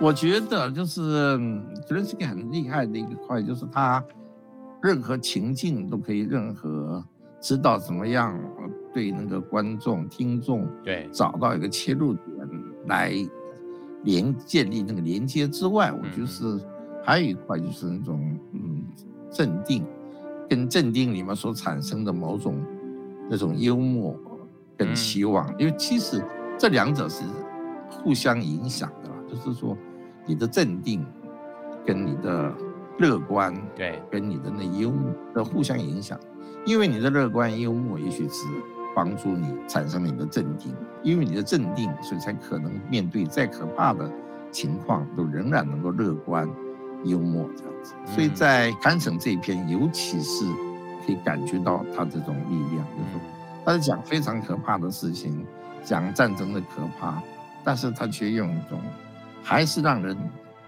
我觉得就是泽伦斯基很厉害的一个块，就是他任何情境都可以，任何知道怎么样对那个观众、听众对。找到一个切入点来连建立那个连接之外，我觉得是还有一块就是那种嗯镇定，跟镇定里面所产生的某种那种幽默跟期望，因为其实这两者是互相影响的，就是说。你的镇定，跟你的乐观，对，跟你的那幽默的互相影响，因为你的乐观幽默也许是帮助你产生你的镇定，因为你的镇定，所以才可能面对再可怕的情况，都仍然能够乐观幽默这样子。所以在堪城这一篇，尤其是可以感觉到他这种力量，就是说他在讲非常可怕的事情，讲战争的可怕，但是他却用一种。还是让人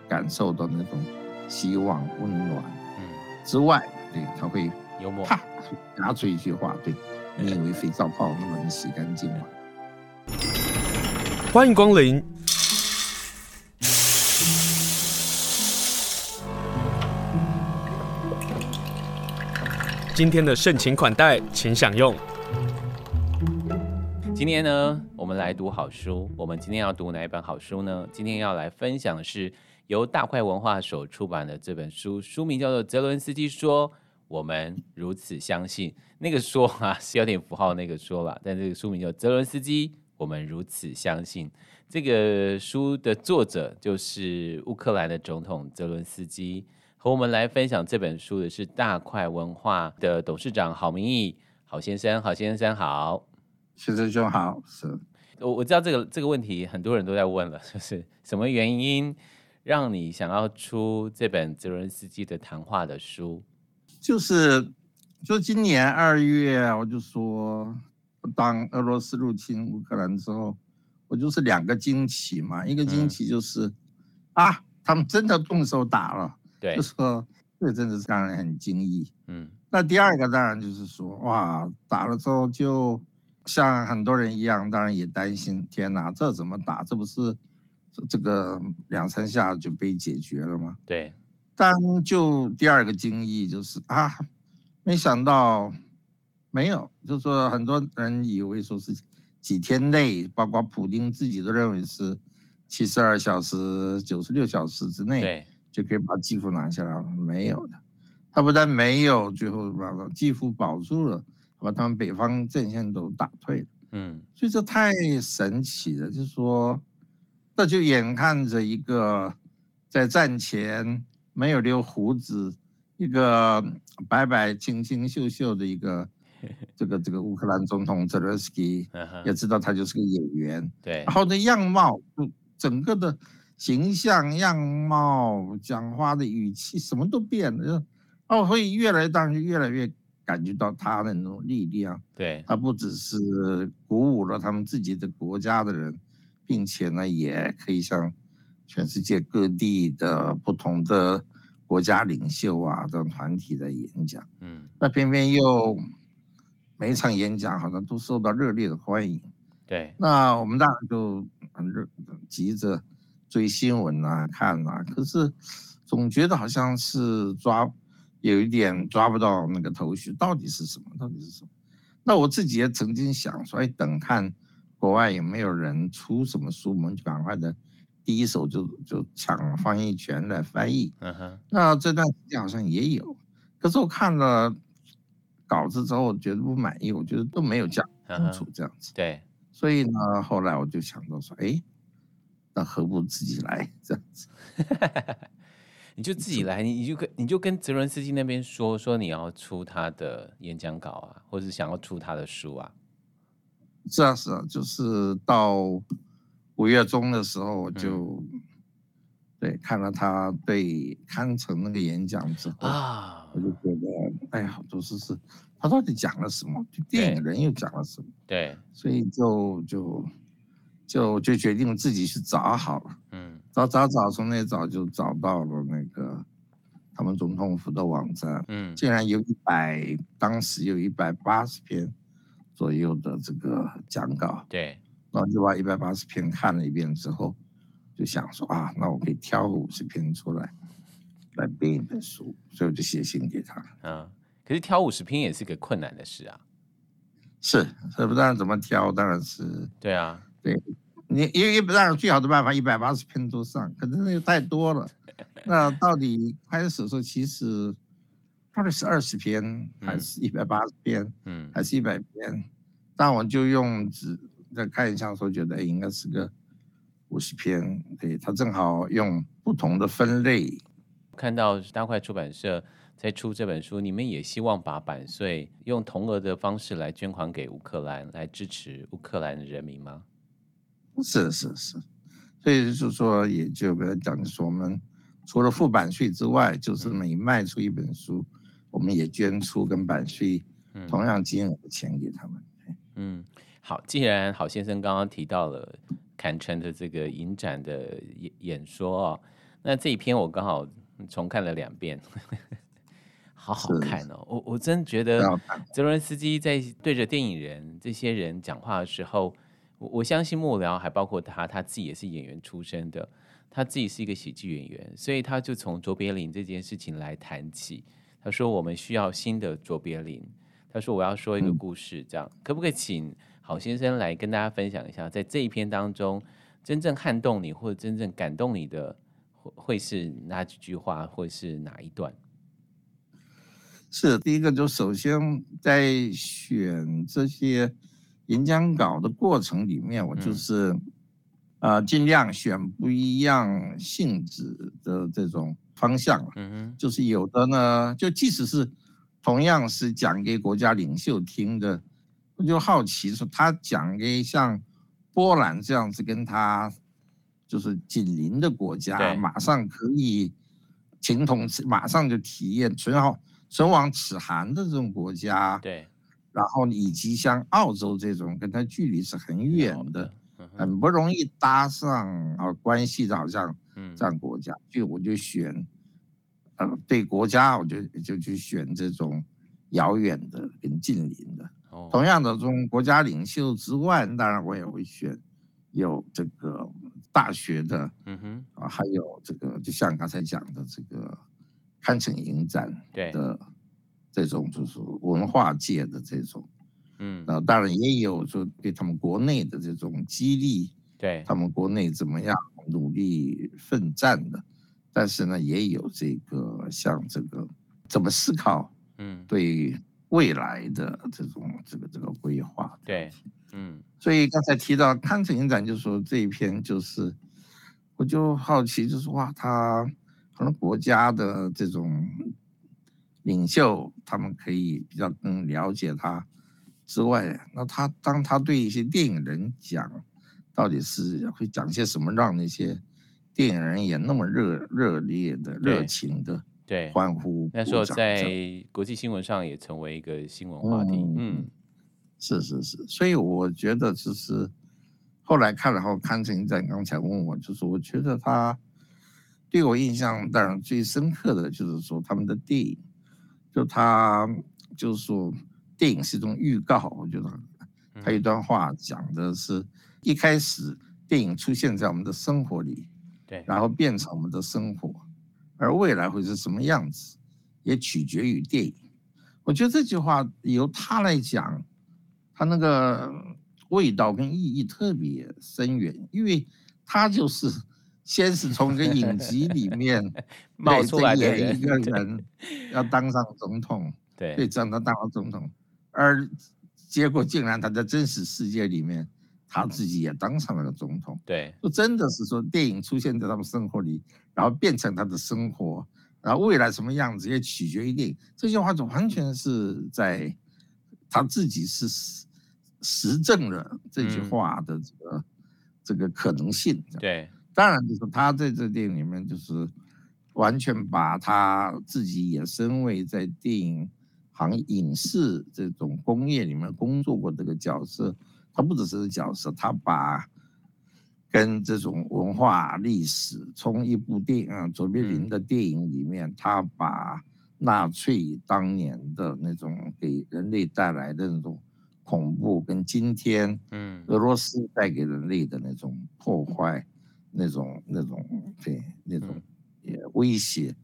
感受到那种希望、温暖，嗯，之外，对，他会幽默，啪，拿出一句话，对，你以为肥皂泡那么能洗干净吗？欢迎光临，今天的盛情款待，请享用。今天呢，我们来读好书。我们今天要读哪一本好书呢？今天要来分享的是由大块文化所出版的这本书，书名叫做《泽伦斯基说：我们如此相信》。那个“说”啊，是有点符号那个“说”吧，但这个书名叫《泽伦斯基：我们如此相信》。这个书的作者就是乌克兰的总统泽伦斯基。和我们来分享这本书的是大块文化的董事长郝明义，郝先生，郝先生好。其实就好，是我我知道这个这个问题很多人都在问了，就是什么原因让你想要出这本泽伦斯基的谈话的书？就是就今年二月，我就说，当俄罗斯入侵乌克兰之后，我就是两个惊奇嘛，一个惊奇就是、嗯、啊，他们真的动手打了，对，就说这真的是让人很惊异，嗯，那第二个当然就是说，哇，打了之后就。像很多人一样，当然也担心，天哪，这怎么打？这不是这个两三下就被解决了吗？对。但就第二个惊异就是啊，没想到没有，就是说很多人以为说是几天内，包括普丁自己都认为是七十二小时、九十六小时之内就可以把基辅拿下来了，没有的。他不但没有，最后把基辅保住了。把他们北方阵线都打退了，嗯，所以这太神奇了。就是说，那就眼看着一个在战前没有留胡子、一个白白清清秀秀的一个 这个这个乌克兰总统泽连斯基，也知道他就是个演员，对，然后的样貌，就整个的形象、样貌、讲话的语气，什么都变了，哦，会越来当然越来越。感觉到他的那种力量，对，他不只是鼓舞了他们自己的国家的人，并且呢，也可以向全世界各地的不同的国家领袖啊这种团体的演讲，嗯，那偏偏又每一场演讲好像都受到热烈的欢迎，对，那我们当然就很热急着追新闻啊看啊，可是总觉得好像是抓。有一点抓不到那个头绪，到底是什么？到底是什么？那我自己也曾经想说，哎，等看国外有没有人出什么书，我们就赶快的第一手就就抢翻译权来翻译。嗯哼。那这段时间好像也有，可是我看了稿子之后，我觉得不满意，我觉得都没有讲清楚这样子。对。所以呢，后来我就想到说，哎，那何不自己来这样子？你就自己来，你你就跟你就跟泽伦斯基那边说说你要出他的演讲稿啊，或者是想要出他的书啊。是啊是啊，就是到五月中的时候，我就、嗯、对看了他对康城那个演讲之后啊，我就觉得哎呀，都是是，他到底讲了什么？电影人又讲了什么？对，所以就就就就决定自己去找好了。嗯。早早早从那早就找到了那个他们总统府的网站，嗯，竟然有一百，当时有一百八十篇左右的这个讲稿，对，然后就把一百八十篇看了一遍之后，就想说啊，那我可以挑个五十篇出来，来编一本书，所以我就写信给他。嗯，可是挑五十篇也是个困难的事啊。是，这不然怎么挑？当然是对啊，对。你因为当然最好的办法，一百八十篇都上，可能那又太多了。那到底开始的时候，其实到底是二十篇，还是一百八十篇，嗯，还是一百篇？那我就用纸再看一下，说觉得应该是个五十篇。对，他正好用不同的分类。看到大块出版社在出这本书，你们也希望把版税用同额的方式来捐款给乌克兰，来支持乌克兰的人民吗？是是是，所以就是说，也就跟他讲说，我们除了付版税之外，就是每卖出一本书，我们也捐出跟版税同样金额的钱给他们。嗯，好，既然郝先生刚刚提到了坎城的这个影展的演演说哦，那这一篇我刚好重看了两遍，好好看哦。我我真觉得泽伦斯基在对着电影人这些人讲话的时候。我我相信幕僚还包括他，他自己也是演员出身的，他自己是一个喜剧演员，所以他就从卓别林这件事情来谈起。他说我们需要新的卓别林。他说我要说一个故事，这样可不可以请郝先生来跟大家分享一下，在这一篇当中真正撼动你或者真正感动你的会会是哪几句话，或是哪一段？是第一个，就首先在选这些。演讲稿的过程里面，我就是，呃，尽量选不一样性质的这种方向。嗯，就是有的呢，就即使是同样是讲给国家领袖听的，我就好奇说，他讲给像波兰这样子跟他就是紧邻的国家，马上可以情同，马上就体验唇亡唇亡齿寒的这种国家，对。然后以及像澳洲这种跟它距离是很远的，很不容易搭上啊关系的，好像这样国家，就我就选，呃，对国家我就就去选这种遥远的跟近邻的。同样的，从国家领袖之外，当然我也会选有这个大学的，嗯哼，啊，还有这个就像刚才讲的这个汉城影展的。这种就是文化界的这种，嗯，那当然也有说对他们国内的这种激励，对。他们国内怎么样努力奋战的，但是呢，也有这个像这个怎么思考，嗯，对未来的这种这个这个规划，对，嗯，所以刚才提到康城影展，就说这一篇就是，我就好奇，就是哇，他可能国家的这种。领袖他们可以比较更了解他之外，那他当他对一些电影人讲，到底是会讲些什么，让那些电影人也那么热热烈的热情的对欢呼？那时候在国际新闻上也成为一个新闻话题。嗯，嗯是是是，所以我觉得就是后来看了后，康成在刚才问我，就是我觉得他对我印象当然最深刻的就是说他们的电影。就他就是说，电影是一种预告。我觉得他有一段话讲的是，一开始电影出现在我们的生活里，对，然后变成我们的生活，而未来会是什么样子，也取决于电影。我觉得这句话由他来讲，他那个味道跟意义特别深远，因为他就是。先是从一个影集里面 冒出来的一个人要当上总统，对，对，让他当了总统，而结果竟然他在真实世界里面，他自己也当上了个总统，对，就真的是说电影出现在他们生活里，然后变成他的生活，然后未来什么样子也取决于电影。这句话就完全是在他自己是实证了这句话的这个、嗯、这个可能性，对。当然，就是他在这电影里面，就是完全把他自己也身为在电影行、影视这种工业里面工作过这个角色，他不只是角色，他把跟这种文化历史，从一部电影啊，卓别林的电影里面，他把纳粹当年的那种给人类带来的那种恐怖，跟今天嗯俄罗斯带给人类的那种破坏。那种那种对那种也威胁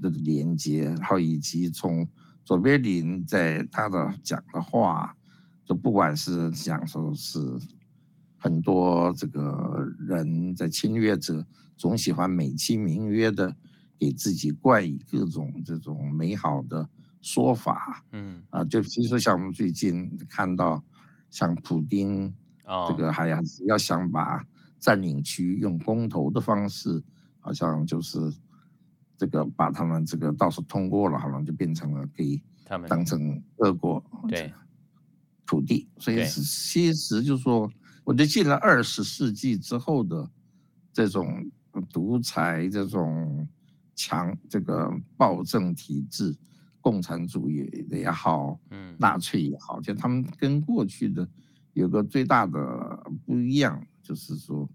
的连接，然后以及从卓别林在他的讲的话，就不管是讲说是很多这个人在侵略者总喜欢美其名曰的给自己冠以各种这种美好的说法，嗯。啊，就比如说像我们最近看到像普丁，这个还要要想把占领区用公投的方式，好像就是这个把他们这个倒是通过了，好像就变成了可以当成俄国对土地，所以其实就是说，我觉得进了二十世纪之后的这种独裁、这种强这个暴政体制，共产主义也好，嗯，纳粹也好，就他们跟过去的有个最大的不一样。就是说，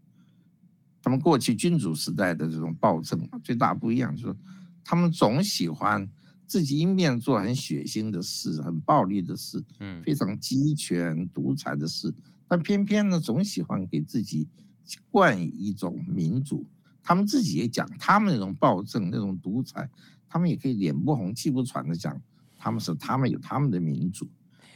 他们过去君主时代的这种暴政最大不一样，就是他们总喜欢自己一面做很血腥的事、很暴力的事，嗯，非常集权独裁的事，但偏偏呢，总喜欢给自己冠以一种民主。他们自己也讲，他们那种暴政、那种独裁，他们也可以脸不红气不喘的讲，他们是他们有他们的民主。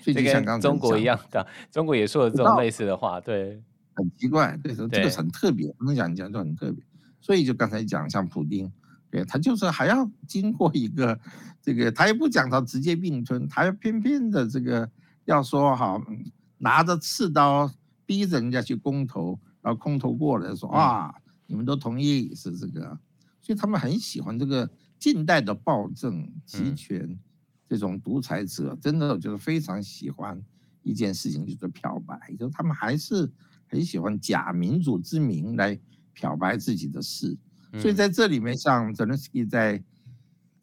所以就像刚才中国一样的，中国也说了这种类似的话，对。很奇怪，对，这个很特别，不能讲讲就很特别。所以就刚才讲，像普丁，对，他就是还要经过一个这个，他也不讲他直接并吞，他要偏偏的这个要说好，拿着刺刀逼着人家去公投，然后公投过来说啊，你们都同意是这个，所以他们很喜欢这个近代的暴政、集权这种独裁者，真的就是非常喜欢一件事情，就是漂白，就是他们还是。很喜欢假民主之名来漂白自己的事，所以在这里面，像泽连斯基在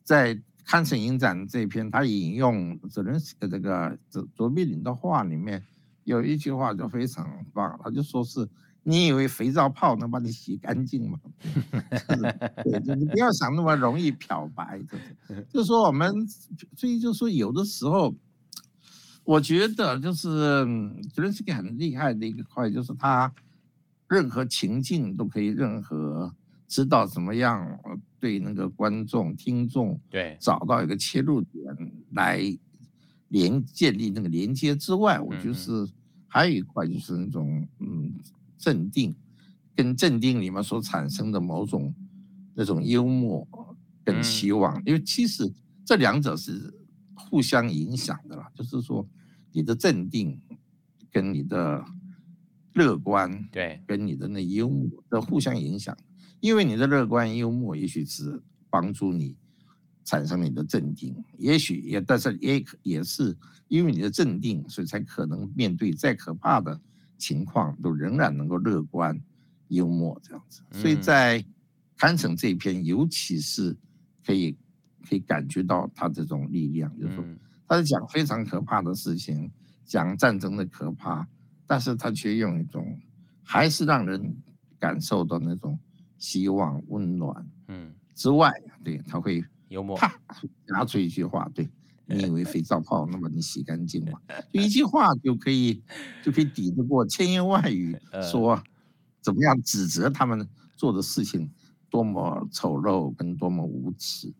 在康城影展这篇，他引用泽连斯基的这个卓卓别林的话里面有一句话就非常棒，他就说是：“你以为肥皂泡能把你洗干净吗？” 对，就你不要想那么容易漂白，就是就说我们，所以就说有的时候。我觉得就是泽伦斯基很厉害的一个块，就是他任何情境都可以，任何知道怎么样对那个观众、听众对。找到一个切入点来连建立那个连接之外，我就是还有一块就是那种嗯镇定，跟镇定里面所产生的某种那种幽默跟期望，因为其实这两者是互相影响的啦，就是说。你的镇定，跟你的乐观，对，跟你的那幽默的互相影响。因为你的乐观幽默，也许是帮助你产生你的镇定，也许也，但是也也是因为你的镇定，所以才可能面对再可怕的情况，都仍然能够乐观幽默这样子。所以在堪城这一篇，尤其是可以可以感觉到他这种力量，就是说。他是讲非常可怕的事情，讲战争的可怕，但是他却用一种还是让人感受到那种希望、温暖，嗯，之外，对，他会幽默，啪，拿出一句话，对，你以为肥皂泡那么你洗干净吗？就一句话就可以就可以抵得过千言万语，说怎么样指责他们做的事情多么丑陋跟多么无耻。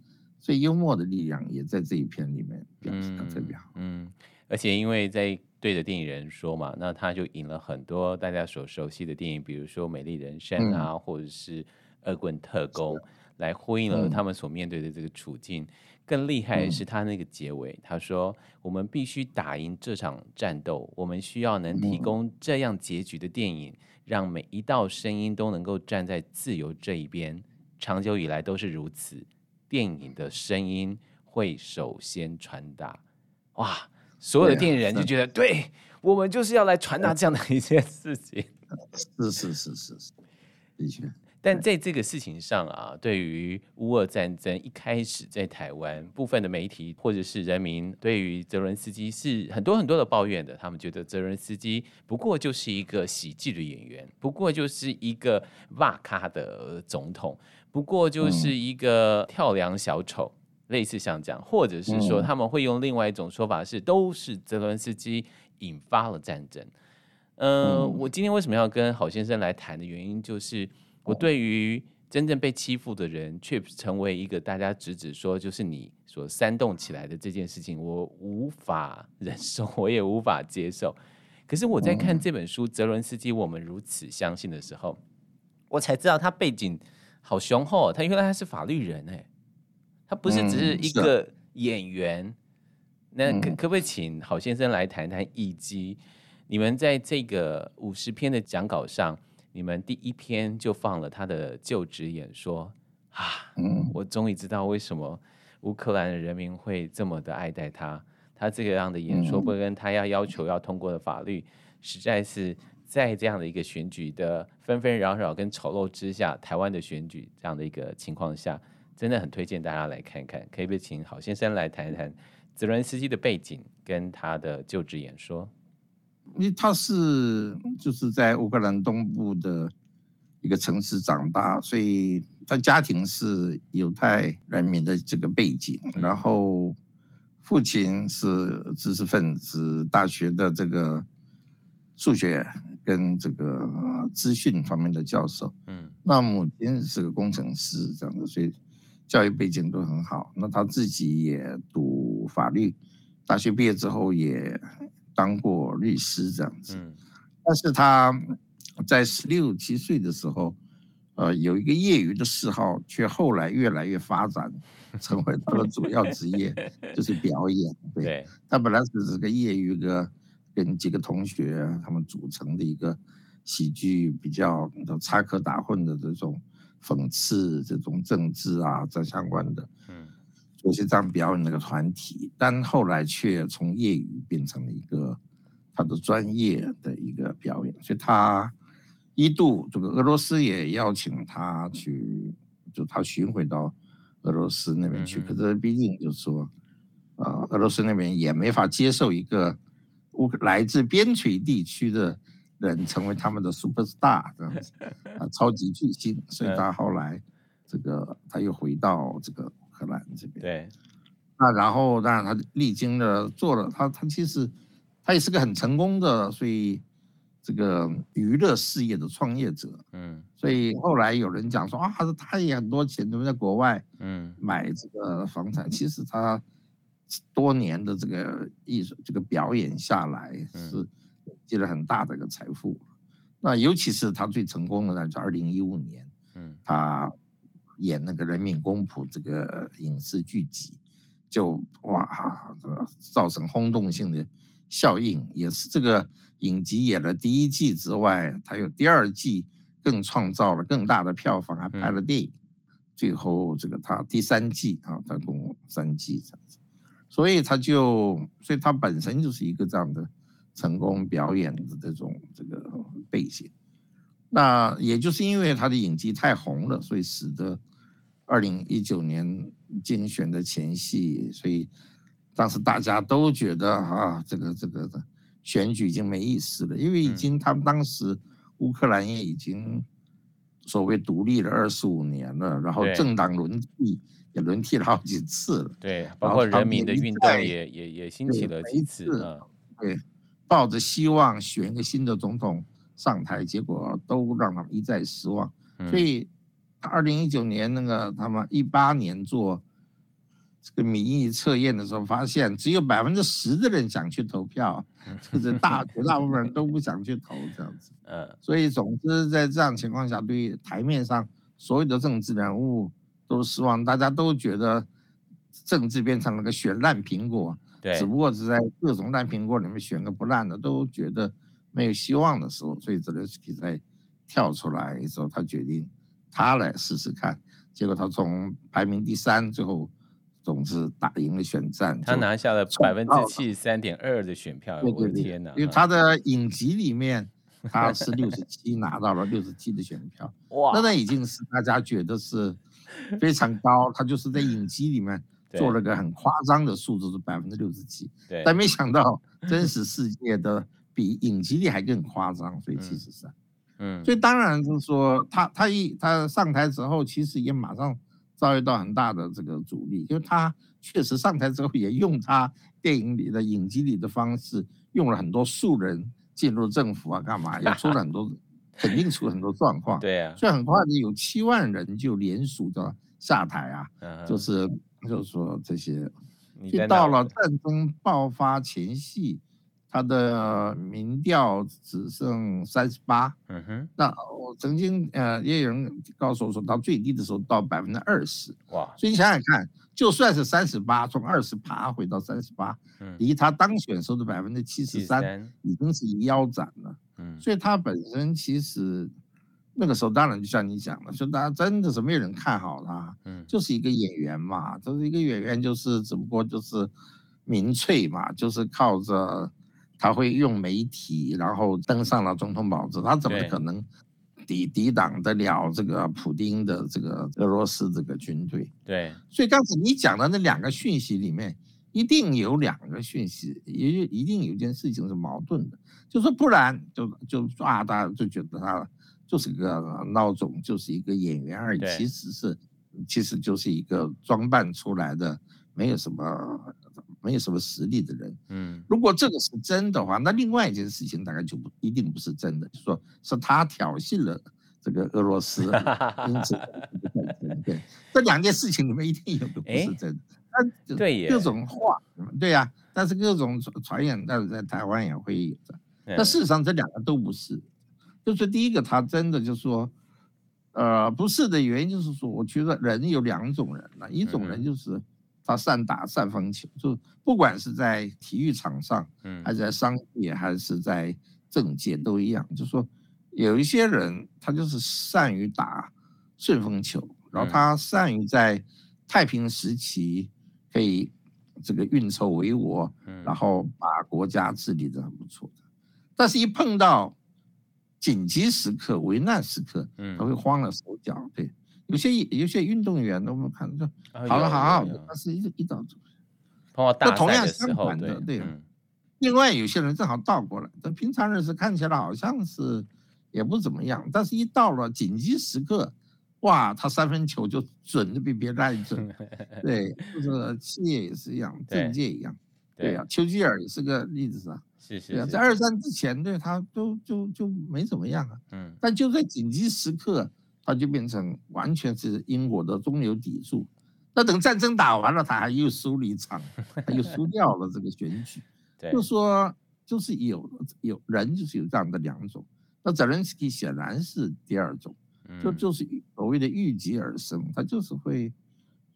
最幽默的力量也在这一篇里面表现的特别好。嗯，而且因为在对着电影人说嘛，那他就引了很多大家所熟悉的电影，比如说《美丽人生》啊，嗯、或者是《恶棍特工》，来呼应了他们所面对的这个处境。嗯、更厉害的是他那个结尾，他说：“我们必须打赢这场战斗，我们需要能提供这样结局的电影，让每一道声音都能够站在自由这一边。长久以来都是如此。”电影的声音会首先传达，哇！所有的电影人就觉得，对，对我们就是要来传达这样的一件事情。是是是是是，的确。但在这个事情上啊，对于乌俄战争一开始在台湾部分的媒体或者是人民，对于泽伦斯基是很多很多的抱怨的。他们觉得泽伦斯基不过就是一个喜剧的演员，不过就是一个哇咖的总统。不过就是一个跳梁小丑，类似像这样，或者是说他们会用另外一种说法是，都是泽伦斯基引发了战争。呃，我今天为什么要跟郝先生来谈的原因，就是我对于真正被欺负的人，却成为一个大家直指说就是你所煽动起来的这件事情，我无法忍受，我也无法接受。可是我在看这本书《泽伦斯基我们如此相信》的时候，我才知道他背景好雄厚，他原来他是法律人哎，他不是只是一个演员。那可可不可以请郝先生来谈谈，以及你们在这个五十篇的讲稿上，你们第一篇就放了他的就职演说啊，我终于知道为什么乌克兰的人民会这么的爱戴他。他这个样的演说，不跟他要要求要通过的法律，实在是在这样的一个选举的纷纷扰扰跟丑陋之下，台湾的选举这样的一个情况下，真的很推荐大家来看看。可以不可以请郝先生来谈一谈？泽伦斯基的背景跟他的就职演说，因为他是就是在乌克兰东部的一个城市长大，所以他家庭是犹太人民的这个背景，然后父亲是知识分子，大学的这个数学跟这个资讯方面的教授，嗯，那母亲是个工程师，这样子，所以。教育背景都很好，那他自己也读法律，大学毕业之后也当过律师这样子。但是他在十六七岁的时候，呃，有一个业余的嗜好，却后来越来越发展，成为他的主要职业，就是表演。对，他本来只是个业余的，跟几个同学他们组成的一个喜剧，比较插科打诨的这种。讽刺这种政治啊，这相关的，嗯，做些这样表演那个团体，但后来却从业余变成了一个他的专业的一个表演，所以他一度这个俄罗斯也邀请他去，就他巡回到俄罗斯那边去，可是毕竟就是说，呃，俄罗斯那边也没法接受一个来自边陲地区的。人成为他们的 super star 这样子啊，超级巨星，所以他后来这个他又回到这个乌克兰这边。对，那然后当然他历经了做了他他其实他也是个很成功的，所以这个娱乐事业的创业者。嗯，所以后来有人讲说啊，他也很多钱都在国外，嗯，买这个房产。其实他多年的这个艺术这个表演下来是。积了很大的一个财富，那尤其是他最成功的呢，就二零一五年，嗯，他演那个《人民公仆》这个影视剧集，就哇，造成轰动性的效应，也是这个影集演了第一季之外，他有第二季更创造了更大的票房，还拍了电影，最后这个他第三季啊，他共三季所以他就，所以他本身就是一个这样的。成功表演的这种这个背景，那也就是因为他的影集太红了，所以使得二零一九年竞选的前夕，所以当时大家都觉得啊，这个这个的选举已经没意思了，因为已经他们当时乌克兰也已经所谓独立了二十五年了，然后政党轮替也轮替了好几次了，对，包括人民的运动也也也兴起了几次，对。抱着希望选一个新的总统上台，结果都让他们一再失望。所以，二零一九年那个他们一八年做这个民意测验的时候，发现只有百分之十的人想去投票，就是大绝大部分人都不想去投这样子。呃，所以总之在这样情况下，对于台面上所有的政治人物都失望，大家都觉得政治变成了个选烂苹果。对只不过是在各种烂苹果里面选个不烂的，都觉得没有希望的时候，所以泽连斯基才跳出来的时候，他决定他来试试看。结果他从排名第三，最后总之打赢了选战，他拿下了百分之七十三点二的选票。我的天哪！因为他的影集里面 他是六十七，拿到了六十七的选票，哇，那那已经是大家觉得是非常高。他就是在影集里面。做了个很夸张的数字，是百分之六十七，但没想到真实世界的比影集里还更夸张，所以七十三。嗯，所以当然就是说，他他一他上台之后，其实也马上遭遇到很大的这个阻力，因为他确实上台之后也用他电影里的影集里的方式，用了很多素人进入政府啊，干嘛也出了很多 肯定出很多状况。对啊，所以很快的有七万人就联署的下台啊，嗯、就是就是说这些，就到了战争爆发前夕。他的民调只剩三十八，嗯哼，那我曾经呃也有人告诉我说，到最低的时候到百分之二十，哇，所以你想想看，就算是三十八，从二十爬回到三十八，离他当选时候的百分之七十三已经是腰斩了，嗯，所以他本身其实那个时候当然就像你讲的，说大家真的是没有人看好他，嗯，就是一个演员嘛，就是一个演员，就是只不过就是民粹嘛，就是靠着。他会用媒体，然后登上了总统宝座，他怎么可能抵抵挡得了这个普丁的这个俄罗斯这个军队？对，所以刚才你讲的那两个讯息里面，一定有两个讯息，也一定有一件事情是矛盾的，就是不然就就啊，大家就觉得他就是个孬种，就是一个演员而已，其实是其实就是一个装扮出来的，没有什么。没有什么实力的人，嗯，如果这个是真的话，那另外一件事情大概就不一定不是真的，就是说是他挑衅了这个俄罗斯，因此对，这两件事情里面一定有个不是真的，但对各种话，对呀，但是各种传言，但是在台湾也会有的，但事实上这两个都不是，就是第一个他真的就是说，呃，不是的原因就是说，我觉得人有两种人了，一种人就是。他善打善封球，就不管是在体育场上，嗯，还是在商业，还是在政界都一样。就是说，有一些人他就是善于打顺风球，然后他善于在太平时期可以这个运筹帷幄，然后把国家治理的很不错的。但是，一碰到紧急时刻、危难时刻，他会慌了手脚，对。有些有些运动员，我们看说好了好好他，是一一到那同样相反的，对。另外有些人正好倒过来，这平常人是看起来好像是也不怎么样，但是一到了紧急时刻，哇，他三分球就准的比别人还准。对，就是企业也是一样，政界一样。对呀，丘吉尔也是个例子啊。是是。对啊，在二战之前，对他都就就没怎么样啊。嗯。但就在紧急时刻。他就变成完全是英国的中流砥柱，那等战争打完了，他还又输了一场，他又输掉了这个选举。就说就是有有人就是有这样的两种，那泽连斯基显然是第二种，就就是所谓的遇疾而生，他就是会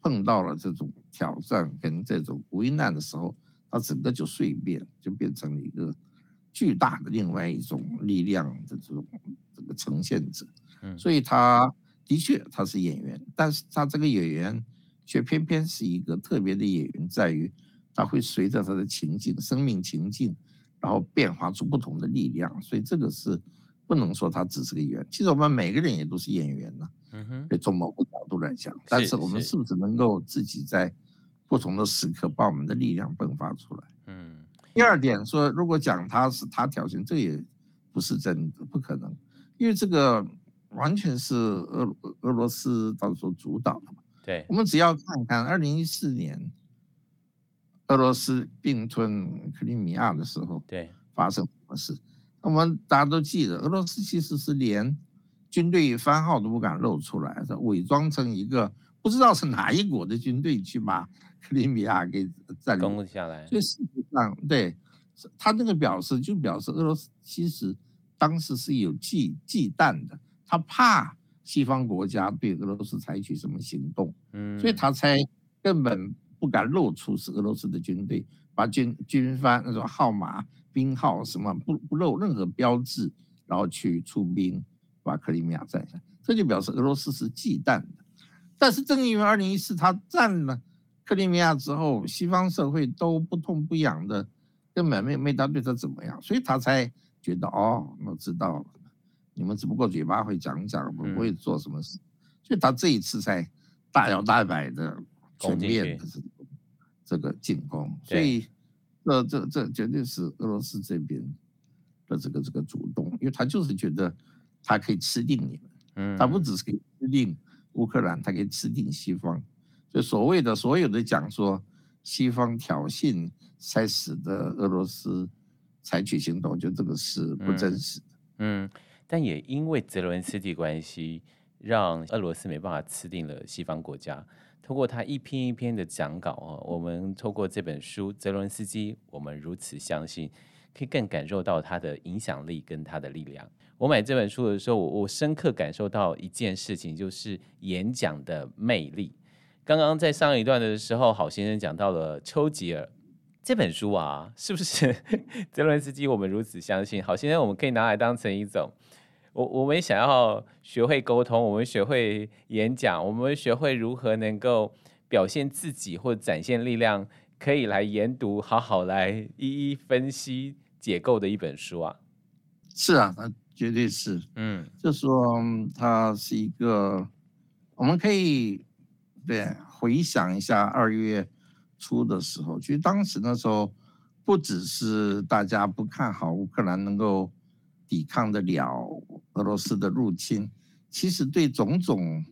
碰到了这种挑战跟这种危难的时候，他整个就蜕变，就变成了一个巨大的另外一种力量的这种这个呈现者。所以他的确他是演员，但是他这个演员却偏偏是一个特别的演员，在于他会随着他的情境、生命情境，然后变化出不同的力量。所以这个是不能说他只是个演员。其实我们每个人也都是演员呢。嗯哼。从某个角度来讲，但是我们是不是能够自己在不同的时刻把我们的力量迸发出来？嗯。第二点说，如果讲他是他挑衅，这也不是真的，不可能，因为这个。完全是俄俄罗斯当时候主导的嘛？对，我们只要看看二零一四年俄罗斯并吞克里米亚的时候，对，发生什么事？我们大家都记得，俄罗斯其实是连军队番号都不敢露出来，是伪装成一个不知道是哪一国的军队去把克里米亚给占领下来。所以事实上，对他那个表示，就表示俄罗斯其实当时是有忌忌惮的。他怕西方国家对俄罗斯采取什么行动，嗯，所以他才根本不敢露出是俄罗斯的军队，把军军方那种号码、编号什么不不露任何标志，然后去出兵把克里米亚占下，这就表示俄罗斯是忌惮的。但是正因为二零一四他占了克里米亚之后，西方社会都不痛不痒的，根本没没他对他怎么样，所以他才觉得哦，我知道了。你们只不过嘴巴会讲讲，不会做什么事，所以他这一次才大摇大摆的全面的这个进攻，所以这这这绝对是俄罗斯这边的这个这个主动，因为他就是觉得他可以吃定你们，他不只是可以吃定乌克兰，他可以吃定西方，就所谓的所有的讲说西方挑衅才使得俄罗斯采取行动，就这个是不真实的，嗯。但也因为泽伦斯基关系，让俄罗斯没办法吃定了西方国家。通过他一篇一篇的讲稿啊，我们透过这本书《泽伦斯基》，我们如此相信，可以更感受到他的影响力跟他的力量。我买这本书的时候，我我深刻感受到一件事情，就是演讲的魅力。刚刚在上一段的时候，郝先生讲到了丘吉尔这本书啊，是不是 泽伦斯基？我们如此相信，好先生，我们可以拿来当成一种。我我们想要学会沟通，我们学会演讲，我们学会如何能够表现自己或展现力量，可以来研读，好好来一一分析解构的一本书啊。是啊，那绝对是，嗯，就说它是一个，我们可以对回想一下二月初的时候，其实当时那时候不只是大家不看好乌克兰能够抵抗得了。俄罗斯的入侵，其实对种种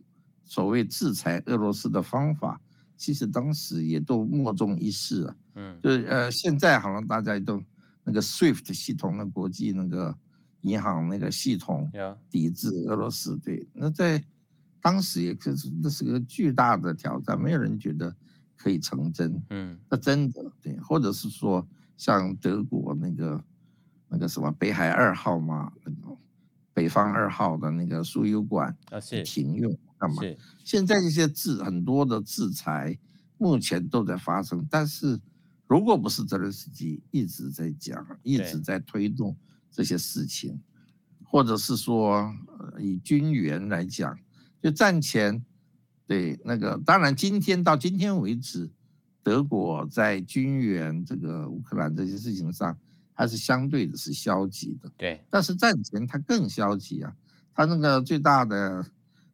所谓制裁俄罗斯的方法，其实当时也都莫衷一是啊。嗯，就是呃，现在好像大家都那个 SWIFT 系统的国际那个银行那个系统抵制俄罗斯，对，那在当时也可是那是个巨大的挑战，没有人觉得可以成真。嗯，那真的对，或者是说像德国那个那个什么北海二号嘛那个。北方二号的那个输油管停用干嘛？现在这些制很多的制裁目前都在发生，但是如果不是泽连斯基一直在讲，一直在推动这些事情，或者是说以军援来讲，就战前对那个，当然今天到今天为止，德国在军援这个乌克兰这些事情上。还是相对的是消极的，对。但是战前它更消极啊，它那个最大的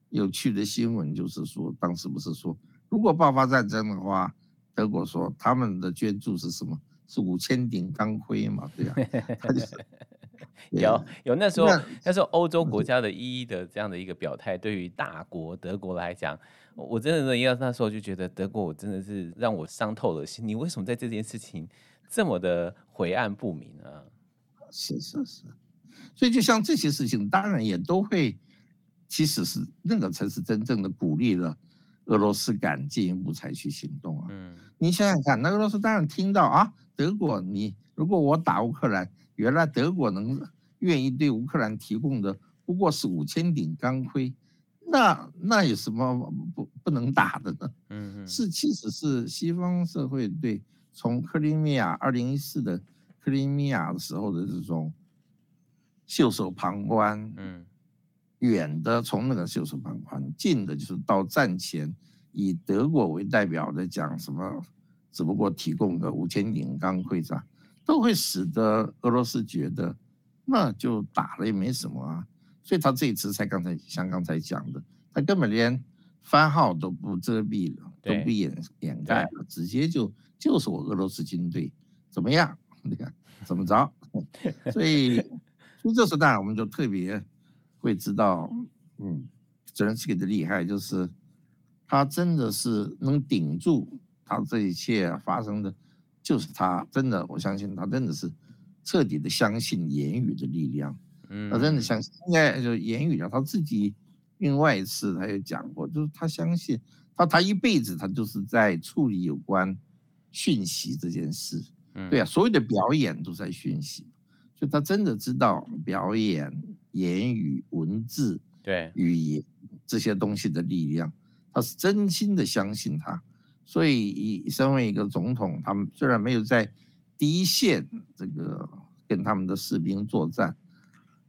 有趣的新闻就是说，当时不是说，如果爆发战争的话，德国说他们的捐助是什么？是五千顶钢盔嘛？对呀、啊，他就是 有有那时候那，那时候欧洲国家的一一的这样的一个表态，对于大国德国来讲，我真的要那时候就觉得德国，我真的是让我伤透了心。你为什么在这件事情？这么的晦暗不明啊！是是是，所以就像这些事情，当然也都会，其实是那个才是真正的鼓励了俄罗斯敢进一步采取行动啊。嗯，你想想看，那俄罗斯当然听到啊，德国你如果我打乌克兰，原来德国能愿意对乌克兰提供的不过是五千顶钢盔，那那有什么不不能打的呢？嗯嗯，是其实是西方社会对。从克里米亚二零一四的克里米亚的时候的这种袖手旁观，嗯，远的从那个袖手旁观，近的就是到战前以德国为代表的讲什么，只不过提供个五千顶钢盔啥，都会使得俄罗斯觉得那就打了也没什么啊，所以他这一次才刚才像刚才讲的，他根本连番号都不遮蔽了，都不掩掩盖了，直接就。就是我俄罗斯军队怎么样？你看怎么着？所以，所以这时候当然我们就特别会知道，嗯，泽连斯基的厉害，就是他真的是能顶住他这一切发生的，就是他真的，我相信他真的是彻底的相信言语的力量。嗯，他真的相信，应该就言语啊，他自己另外一次他也讲过，就是他相信他，他一辈子他就是在处理有关。讯息这件事，对啊，所有的表演都在讯息，就他真的知道表演、言语、文字、对语言这些东西的力量，他是真心的相信他。所以，以身为一个总统，他们虽然没有在第一线这个跟他们的士兵作战，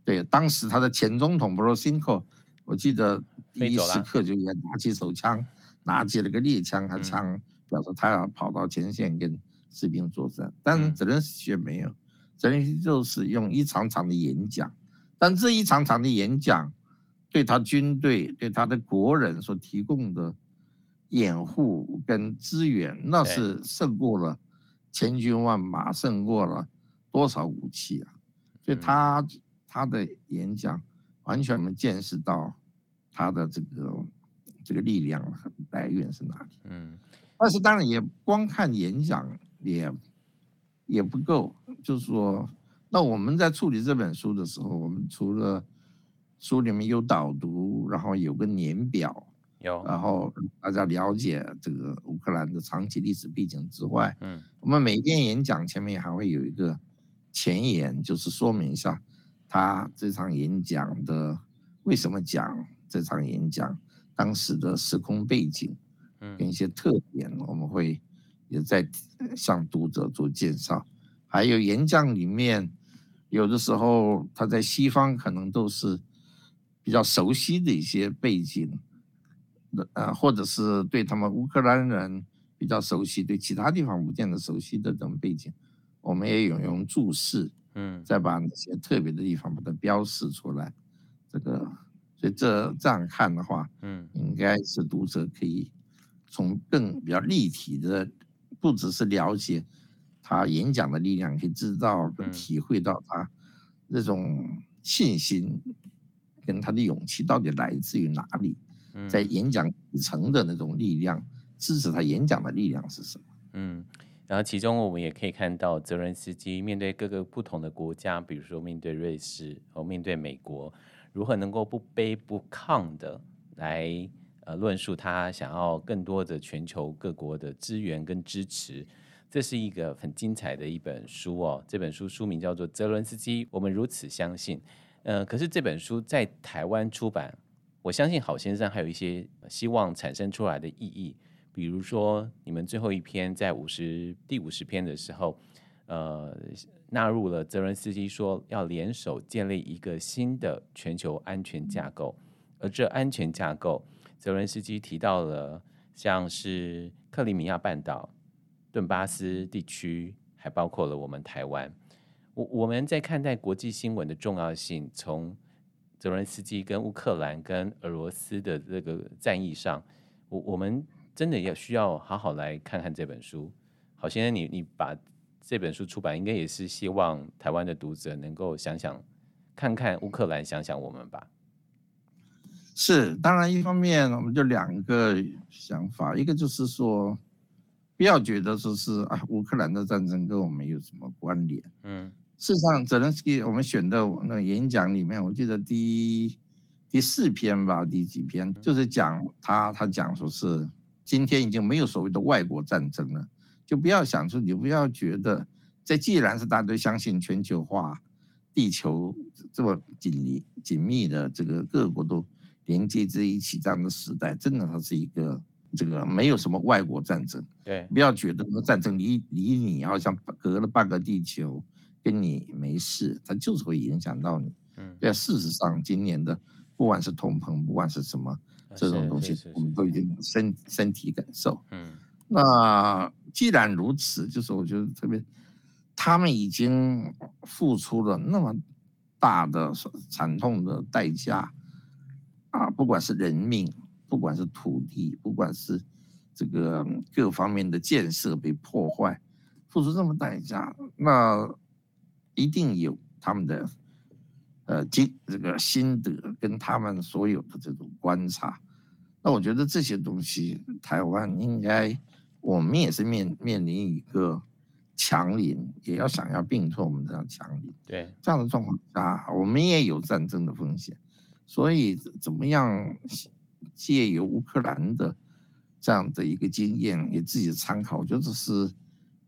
对，当时他的前总统波罗申科，我记得第一时刻就应该拿起手枪，拿起了个猎枪和枪。表示他要跑到前线跟士兵作战，但是泽连斯基没有，泽连斯基就是用一场场的演讲，但这一场场的演讲对他军队、对他的国人所提供的掩护跟资源，那是胜过了千军万马，胜过了多少武器啊！所以他他的演讲完全没见识到他的这个这个力量来源是哪里。嗯。但是当然也光看演讲也也不够，就是说，那我们在处理这本书的时候，我们除了书里面有导读，然后有个年表，有，然后大家了解这个乌克兰的长期历史背景之外，嗯，我们每一篇演讲前面还会有一个前言，就是说明一下他这场演讲的为什么讲这场演讲，当时的时空背景，嗯，跟一些特点，我们会也在向读者做介绍。还有演讲里面，有的时候他在西方可能都是。比较熟悉的一些背景，呃，或者是对他们乌克兰人比较熟悉，对其他地方不见得熟悉的这种背景，我们也有用注释，嗯，再把那些特别的地方把它标示出来。这个，所以这这样看的话，嗯，应该是读者可以从更比较立体的，不只是了解他演讲的力量，可以知道跟体会到他那种信心。跟他的勇气到底来自于哪里？在演讲底层的那种力量，支持他演讲的力量是什么？嗯，然后其中我们也可以看到，泽伦斯基面对各个不同的国家，比如说面对瑞士和面对美国，如何能够不卑不亢的来呃论述他想要更多的全球各国的资源跟支持，这是一个很精彩的一本书哦。这本书书名叫做《泽伦斯基：我们如此相信》。呃，可是这本书在台湾出版，我相信郝先生还有一些希望产生出来的意义，比如说你们最后一篇在五十第五十篇的时候，呃，纳入了泽伦斯基说要联手建立一个新的全球安全架构，而这安全架构，泽伦斯基提到了像是克里米亚半岛、顿巴斯地区，还包括了我们台湾。我我们在看待国际新闻的重要性，从泽伦斯基跟乌克兰跟俄罗斯的这个战役上，我我们真的要需要好好来看看这本书。好先生，你你把这本书出版，应该也是希望台湾的读者能够想想看看乌克兰，想想我们吧。是，当然一方面我们就两个想法，一个就是说，不要觉得说是啊，乌克兰的战争跟我们有什么关联，嗯。事实上，泽连斯基我们选的那个演讲里面，我记得第第四篇吧，第几篇就是讲他，他讲说是今天已经没有所谓的外国战争了，就不要想说，你不要觉得，这既然是大家都相信全球化，地球这么紧密紧密的这个各国都连接在一起这样的时代，真的它是一个这个没有什么外国战争。对，不要觉得那个战争离离你好像隔了半个地球。跟你没事，它就是会影响到你。嗯，对，事实上，今年的不管是通膨，不管是什么这种东西，我们都已经身身体感受。嗯，那既然如此，就是我觉得特别，他们已经付出了那么大的惨痛的代价啊，不管是人命，不管是土地，不管是这个各方面的建设被破坏，付出这么代价，那。一定有他们的，呃，经这个心得跟他们所有的这种观察，那我觉得这些东西，台湾应该，我们也是面面临一个强邻，也要想要并吞我们这样强邻。对，这样的状况下，我们也有战争的风险，所以怎么样借由乌克兰的这样的一个经验，给自己参考，我觉得这是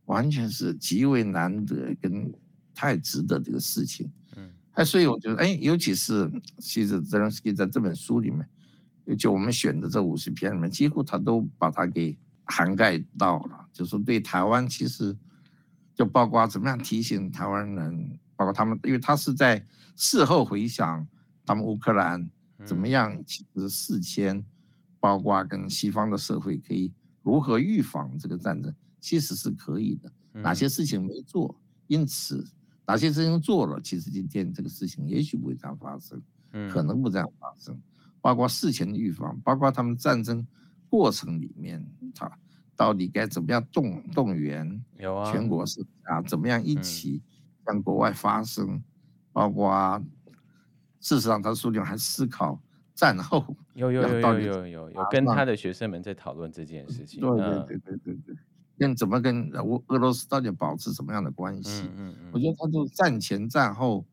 完全是极为难得跟。太值得这个事情，嗯，哎，所以我觉得，哎，尤其是其实泽连斯基在这本书里面，就我们选的这五十篇里面，几乎他都把它给涵盖到了。就是对台湾，其实就包括怎么样提醒台湾人，包括他们，因为他是在事后回想他们乌克兰怎么样，其实事前包括跟西方的社会可以如何预防这个战争，其实是可以的。哪些事情没做，因此。哪些事情做了，其实今天这个事情也许不会这样发生，可能不这样发生。包括事前的预防，包括他们战争过程里面，他到底该怎么样动动员全国是啊，怎么样一起向国外发声，包括事实上他书里还思考战后有有有有有有有跟他的学生们在讨论这件事情，对对对对对对。跟怎么跟俄俄罗斯到底保持什么样的关系？嗯嗯，我觉得他就战前战后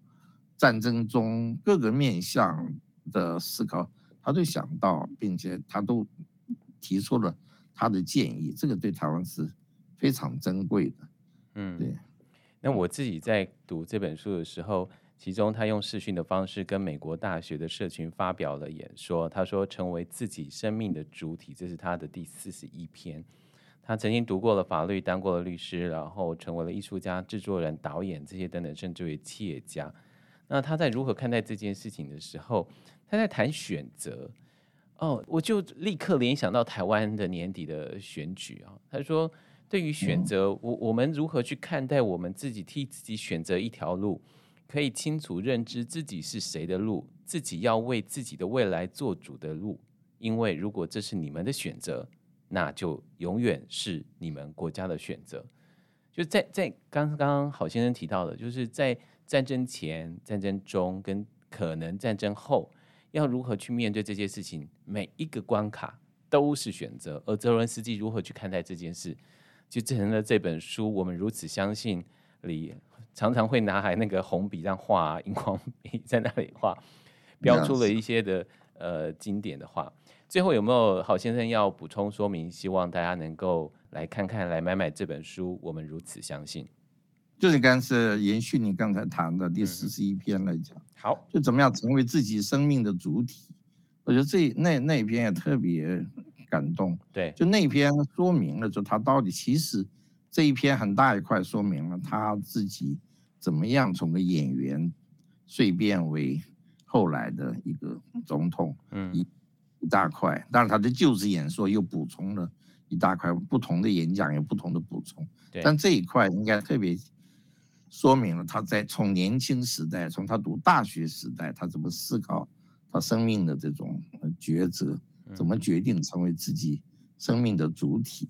战争中各个面向的思考，他都想到，并且他都提出了他的建议，这个对台湾是非常珍贵的。嗯，对。那我自己在读这本书的时候，其中他用视讯的方式跟美国大学的社群发表了演说。他说：“成为自己生命的主体，这是他的第四十一篇。他曾经读过了法律，当过了律师，然后成为了艺术家、制作人、导演这些等等，甚至为企业家。那他在如何看待这件事情的时候，他在谈选择。哦，我就立刻联想到台湾的年底的选举啊。他说。”对于选择，我我们如何去看待我们自己替自己选择一条路，可以清楚认知自己是谁的路，自己要为自己的未来做主的路。因为如果这是你们的选择，那就永远是你们国家的选择。就在在刚刚郝先生提到的，就是在战争前、战争中跟可能战争后，要如何去面对这件事情，每一个关卡都是选择。而泽伦斯基如何去看待这件事？就成了这本书，我们如此相信里常常会拿来那个红笔让画，荧光笔在那里画，标出了一些的呃经典的话。最后有没有郝先生要补充说明？希望大家能够来看看，来买买这本书。我们如此相信，就是刚是延续你刚才谈的第四十一篇来讲。好，就怎么样成为自己生命的主体？我觉得这那那一篇也特别。感动，对，就那篇说明了，就他到底其实这一篇很大一块说明了他自己怎么样从个演员蜕变为后来的一个总统，嗯，一一大块。当然他的就职演说又补充了一大块，不同的演讲有不同的补充，对。但这一块应该特别说明了他在从年轻时代，从他读大学时代，他怎么思考他生命的这种抉择。怎么决定成为自己生命的主体？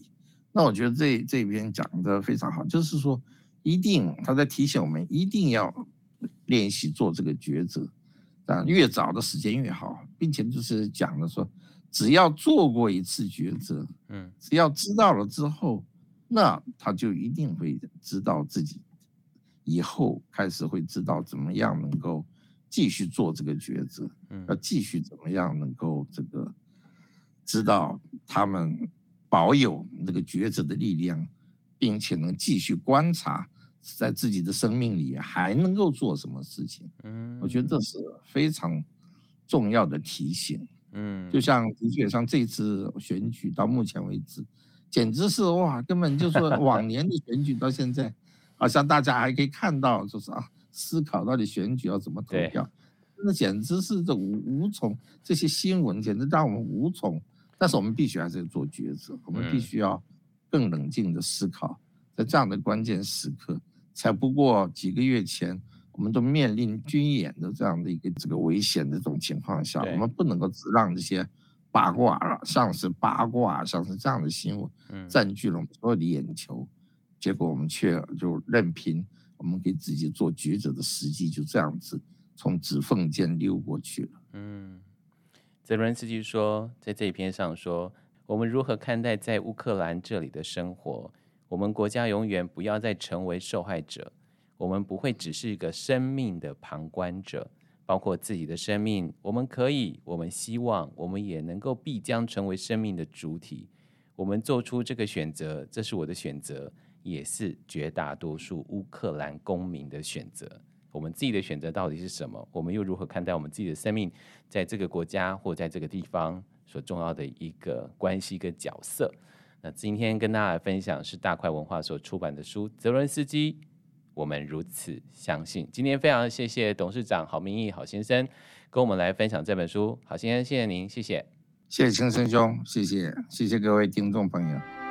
那我觉得这这边讲的非常好，就是说，一定他在提醒我们，一定要练习做这个抉择，啊，越早的时间越好，并且就是讲了说，只要做过一次抉择，嗯，只要知道了之后，那他就一定会知道自己以后开始会知道怎么样能够继续做这个抉择，嗯，要继续怎么样能够这个。知道他们保有那个抉择的力量，并且能继续观察，在自己的生命里还能够做什么事情。嗯，我觉得这是非常重要的提醒。嗯，就像的确像这次选举到目前为止，简直是哇，根本就是往年的选举到现在，好像大家还可以看到，就是啊，思考到底选举要怎么投票，那简直是这无无从这些新闻简直让我们无从。但是我们必须还是要做抉择，我们必须要更冷静的思考，在这样的关键时刻，才不过几个月前，我们都面临军演的这样的一个这个危险的这种情况下，我们不能够只让这些八卦了，像是八卦，像是这样的新闻占据了我们所有的眼球，结果我们却就任凭我们给自己做抉择的时机就这样子从指缝间溜过去了。嗯。泽伦斯基说，在这一篇上说，我们如何看待在乌克兰这里的生活？我们国家永远不要再成为受害者，我们不会只是一个生命的旁观者，包括自己的生命。我们可以，我们希望，我们也能够必将成为生命的主体。我们做出这个选择，这是我的选择，也是绝大多数乌克兰公民的选择。我们自己的选择到底是什么？我们又如何看待我们自己的生命，在这个国家或在这个地方所重要的一个关系跟角色？那今天跟大家分享是大块文化所出版的书《泽伦斯基，我们如此相信》。今天非常谢谢董事长郝明义郝先生跟我们来分享这本书。郝先生，谢谢您，谢谢，谢谢青生兄，谢谢，谢谢各位听众朋友。